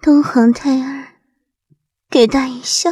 东皇太儿给大爷笑。